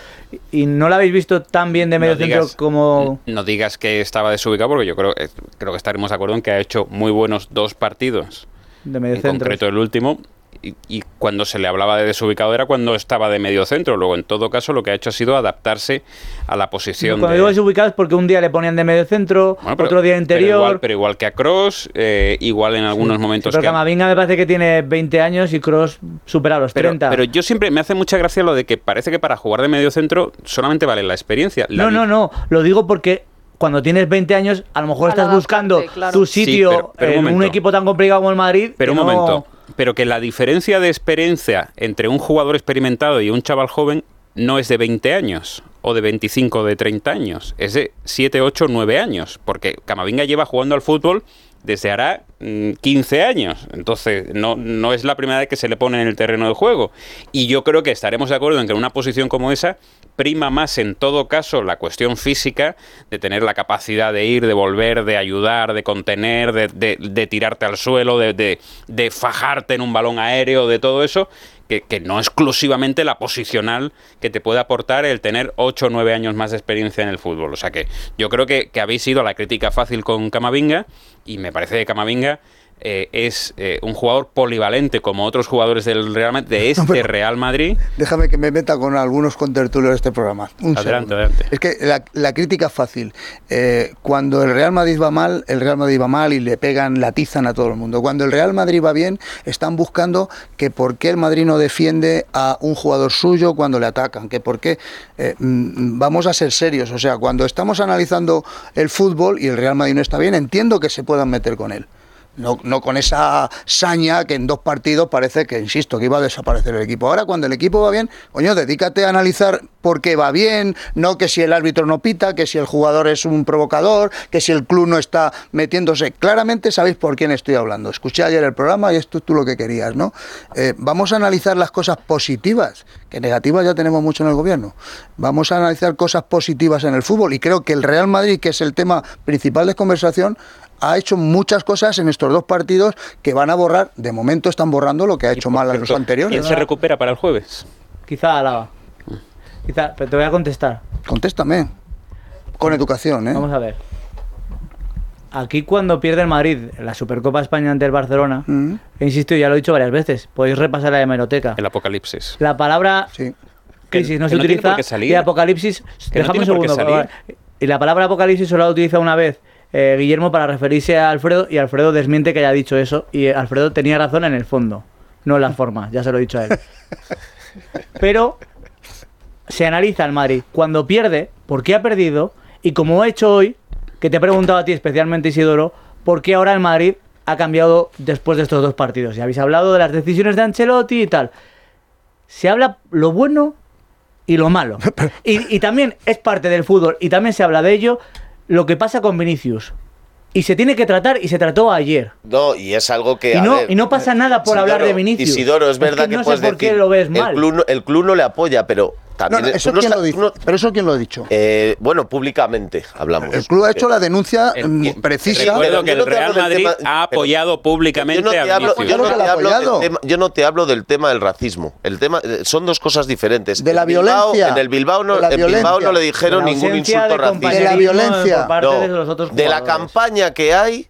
y no lo habéis visto tan bien de medio No centro digas- como No digas que estaba desubicado porque yo creo, eh, creo que estaremos de acuerdo en que ha hecho muy buenos dos partidos. de medio en centro. concreto el último. Y, y cuando se le hablaba de desubicado era cuando estaba de medio centro. Luego, en todo caso, lo que ha hecho ha sido adaptarse a la posición Cuando de... digo desubicado es porque un día le ponían de medio centro, Bueno, pero- otro día Pero interior. igual, pero igual que a Cross, igual en algunos Sí, momentos pero que a- Camavinga me parece que tiene 20 años y Cross supera los pero, 30. pero yo siempre me hace mucha gracia lo de que parece que para jugar de medio centro solamente vale la experiencia. La no, no, no. Lo digo porque cuando tienes 20 años, a lo mejor estás buscando claro. tu Sí, sitio pero- pero en un equipo tan complicado como el Madrid. Pero un no- momento, pero que la diferencia de experiencia entre un jugador experimentado y un chaval joven no es de 20 años o de 25 o de 30 años, es de 7, 8, 9 años, porque Camavinga lleva jugando al fútbol desde hará mm, 15 años, entonces no, no es la primera vez que se le pone en el terreno de juego. Y yo creo que estaremos de acuerdo en que en una posición como esa prima más en todo caso la cuestión física de tener la capacidad de ir, de volver, de ayudar, de contener, de, de- de tirarte al suelo, de- de fajarte en un balón aéreo, de todo eso, que, no exclusivamente la posicional que te puede aportar el tener 8 o 9 años más de experiencia en el fútbol. O sea que yo creo que, que habéis ido a la crítica fácil con Camavinga y me parece que Camavinga eh, es eh, un jugador polivalente como otros jugadores del Real Madrid, de este Real Madrid. Déjame que me meta con algunos contertulios de este programa. Un Adelante, adelante. Es que la, la crítica es fácil. Eh, cuando el Real Madrid va mal, el Real Madrid va mal y le pegan, latizan a todo el mundo. Cuando el Real Madrid va bien, están buscando que por qué el Madrid no defiende a un jugador suyo cuando le atacan, que por qué... mm, vamos a ser serios, o sea, cuando estamos analizando el fútbol y el Real Madrid no está bien, entiendo que se puedan meter con él. No, no con esa saña que en dos partidos parece que, insisto, que iba a desaparecer el equipo. Ahora, cuando el equipo va bien, coño, dedícate a analizar por qué va bien, no que si el árbitro no pita, que si el jugador es un provocador, que si el club no está metiéndose. Claramente sabéis por quién estoy hablando. Escuché ayer el programa y esto es tú lo que querías, ¿no? Eh, vamos a analizar las cosas positivas, que negativas ya tenemos mucho en el gobierno. Vamos a analizar cosas positivas en el fútbol y creo que el Real Madrid, que es el tema principal de conversación, ha hecho muchas cosas en estos dos partidos que van a borrar, de momento están borrando lo que ha hecho mal a los anteriores. ¿Quién se recupera para el jueves? Quizá Álava. Quizá, pero te voy a contestar. Contéstame. Con educación, ¿eh? Vamos a ver. Aquí cuando pierde el Madrid la Supercopa España ante el Barcelona, Mm. he insistido, ya lo he dicho varias veces, podéis repasar la hemeroteca. El apocalipsis. La palabra crisis no que se no tiene utiliza por qué salir. y apocalipsis, Que no déjame un tiene por qué segundo. Y la palabra apocalipsis solo la utiliza una vez eh, Guillermo para referirse a Alfredo y Alfredo desmiente que haya dicho eso y Alfredo tenía razón en el fondo, no en las formas, ya se lo he dicho a él. Pero se analiza el Madrid cuando pierde, por qué ha perdido y como he hecho hoy, que te he preguntado a ti especialmente Isidoro, por qué ahora el Madrid ha cambiado después de estos dos partidos. Ya habéis hablado de las decisiones de Ancelotti y tal. Se habla lo bueno y lo malo. Y, y también es parte del fútbol y también se habla de ello lo que pasa con Vinicius. y se tiene que tratar y se trató ayer. No, y es algo que. Y a no, ver, y no pasa nada por hablar de Vinicius. Isidoro, es verdad que, que, no puedes sé por qué lo ves El mal. club, no, el club no le apoya, pero también. no, eso no quién está- lo dice. tú no- Pero eso quién lo ha dicho. eh, bueno, públicamente hablamos. El club ha hecho la denuncia El- mm, precisa. Recuerdo que yo no el te hablo Real del Madrid tema- ha apoyado públicamente yo no, te a hablo, yo, te del tema, yo no te hablo del tema del racismo. El tema eh, son dos cosas diferentes. De la En Bilbao- violencia. En el Bilbao no, en Bilbao no le dijeron ningún insulto de racista. De la violencia. de los otros de la campaña que hay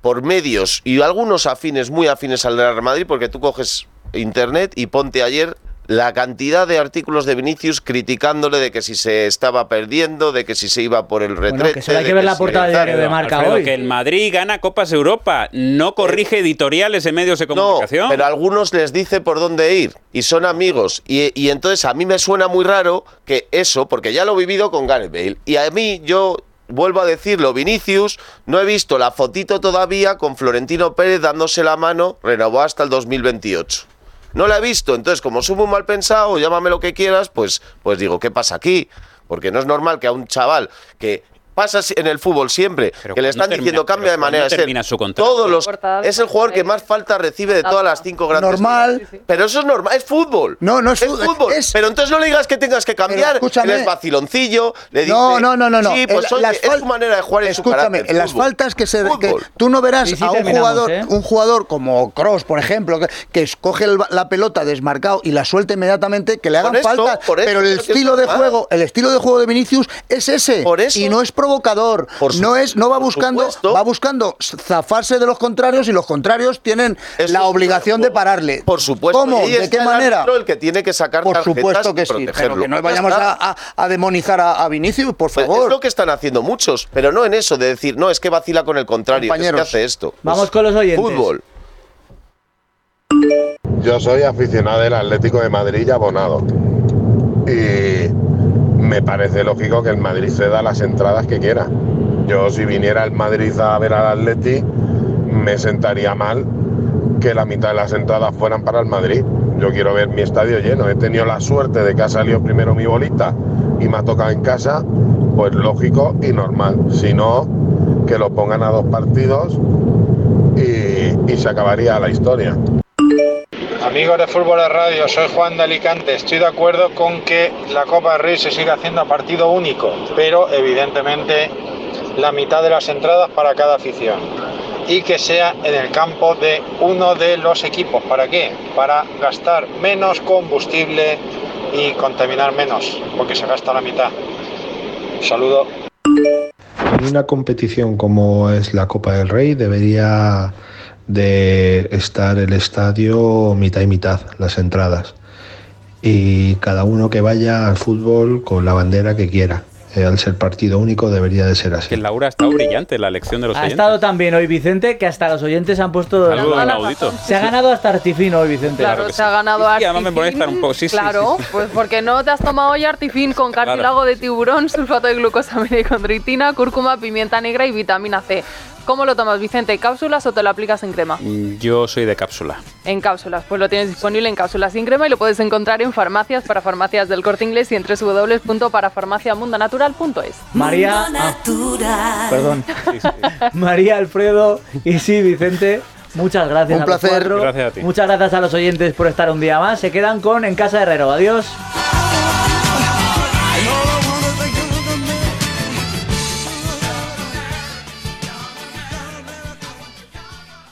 por medios y algunos afines, muy afines al Real Madrid, porque tú coges internet y ponte ayer la cantidad de artículos de Vinicius criticándole de que si se estaba perdiendo, de que si se iba por el retrete. que solo hay que ver la portada de diario de Marca Alfredo, hoy. que el Madrid gana Copas Europa, no corrige editoriales en medios de No, comunicación. pero a algunos les dice por dónde ir y son amigos. Y, y entonces a mí me suena muy raro que eso, porque ya lo he vivido con Gareth Bale. Y a mí yo vuelvo a decirlo, Vinicius, no he visto la fotito todavía con Florentino Pérez dándose la mano, renovó hasta el 2028. No la he visto, entonces como soy muy mal pensado, llámame lo que quieras, pues, pues digo, ¿qué pasa aquí? Porque no es normal que a un chaval que pasa en el fútbol siempre, Pero que le ¿cuándo están termina- diciendo cambia de manera de ser. termina su contrato? Todos los es el jugador que más falta recibe de todas las cinco grandes. Normal. ligas. Pero eso es normal, es fútbol. No, no es fútbol, es- Pero entonces no le digas que tengas que cambiar, es vaciloncillo, le dice, No, no, no, no, no. Sí, pues oye, las es su manera de jugar en su Escúchame, carácter, en las faltas que se que tú no verás Sí, sí, a un jugador, ¿eh? un jugador como Cross, por ejemplo, que, que escoge el- la pelota desmarcado y la suelta inmediatamente, que le hagan falta. eso, pero el estilo es de juego, el estilo de juego de Vinicius es ese. Por eso. y no es provocador. Por su- no es, no va buscando, supuesto. va buscando zafarse de los contrarios y los contrarios tienen Eso la obligación de pararle. Por supuesto. ¿Cómo? ¿De qué manera? el que tiene que sacar Por supuesto que y sí, pero que no Ya vayamos a, a- a demonizar a, a Vinicius, por Pues favor. Es lo que están haciendo muchos, pero no en eso de decir, no, es que vacila con el contrario, es que Compañeros. hace esto. Vamos Pues, con los oyentes. Fútbol. Yo soy aficionado del Atlético de Madrid y abonado. Y me parece lógico que el Madrid ceda las entradas que quiera. Yo si viniera el Madrid a ver al Atleti, me sentaría mal que la mitad de las entradas fueran para el Madrid. Yo quiero ver mi estadio lleno. He tenido la suerte de que ha salido primero mi bolita y me ha tocado en casa, pues lógico y normal. Si no, que lo pongan a dos partidos y se acabaría la historia. Amigos de Fútbol de Radio, soy Juan de Alicante. Estoy de acuerdo con que la Copa del Rey se siga haciendo a partido único, pero evidentemente la mitad de las entradas para cada afición y que sea en el campo de uno de los equipos. ¿Para qué? Para gastar menos combustible y contaminar menos, porque se gasta la mitad. Un saludo. En una competición como es la Copa del Rey debería de estar el estadio mitad y mitad, las entradas. Y cada uno que vaya al fútbol con la bandera que quiera. Eh, al ser partido único debería de ser así. Que Laura ha estado brillante la lección de los Ha oyentes. estado tan bien hoy Vicente que hasta los oyentes han puesto. Saludo a un audito. Se ha ganado hasta Artifino hoy Vicente. Claro, se ha ganado Sí, sí, además me un poco, sí, sí, Claro, sí, sí. pues porque no te has tomado hoy Artifin con cartílago de tiburón, sulfato de glucosamina y condritina, cúrcuma, pimienta negra y vitamina C. ¿Cómo lo tomas, Vicente? ¿Cápsulas o te lo aplicas en crema? Mm, Yo soy de cápsula. En cápsulas, pues lo tienes disponible en cápsulas sin crema y lo puedes encontrar en farmacias para farmacias del corte inglés y en www.parafarmaciamundanatural.es. María. ah, perdón. María, Alfredo y sí, Vicente. Muchas gracias Un a los placer. Gracias a ti. Muchas gracias a los oyentes por estar un día más. Se quedan con En Casa de Herrero. Adiós.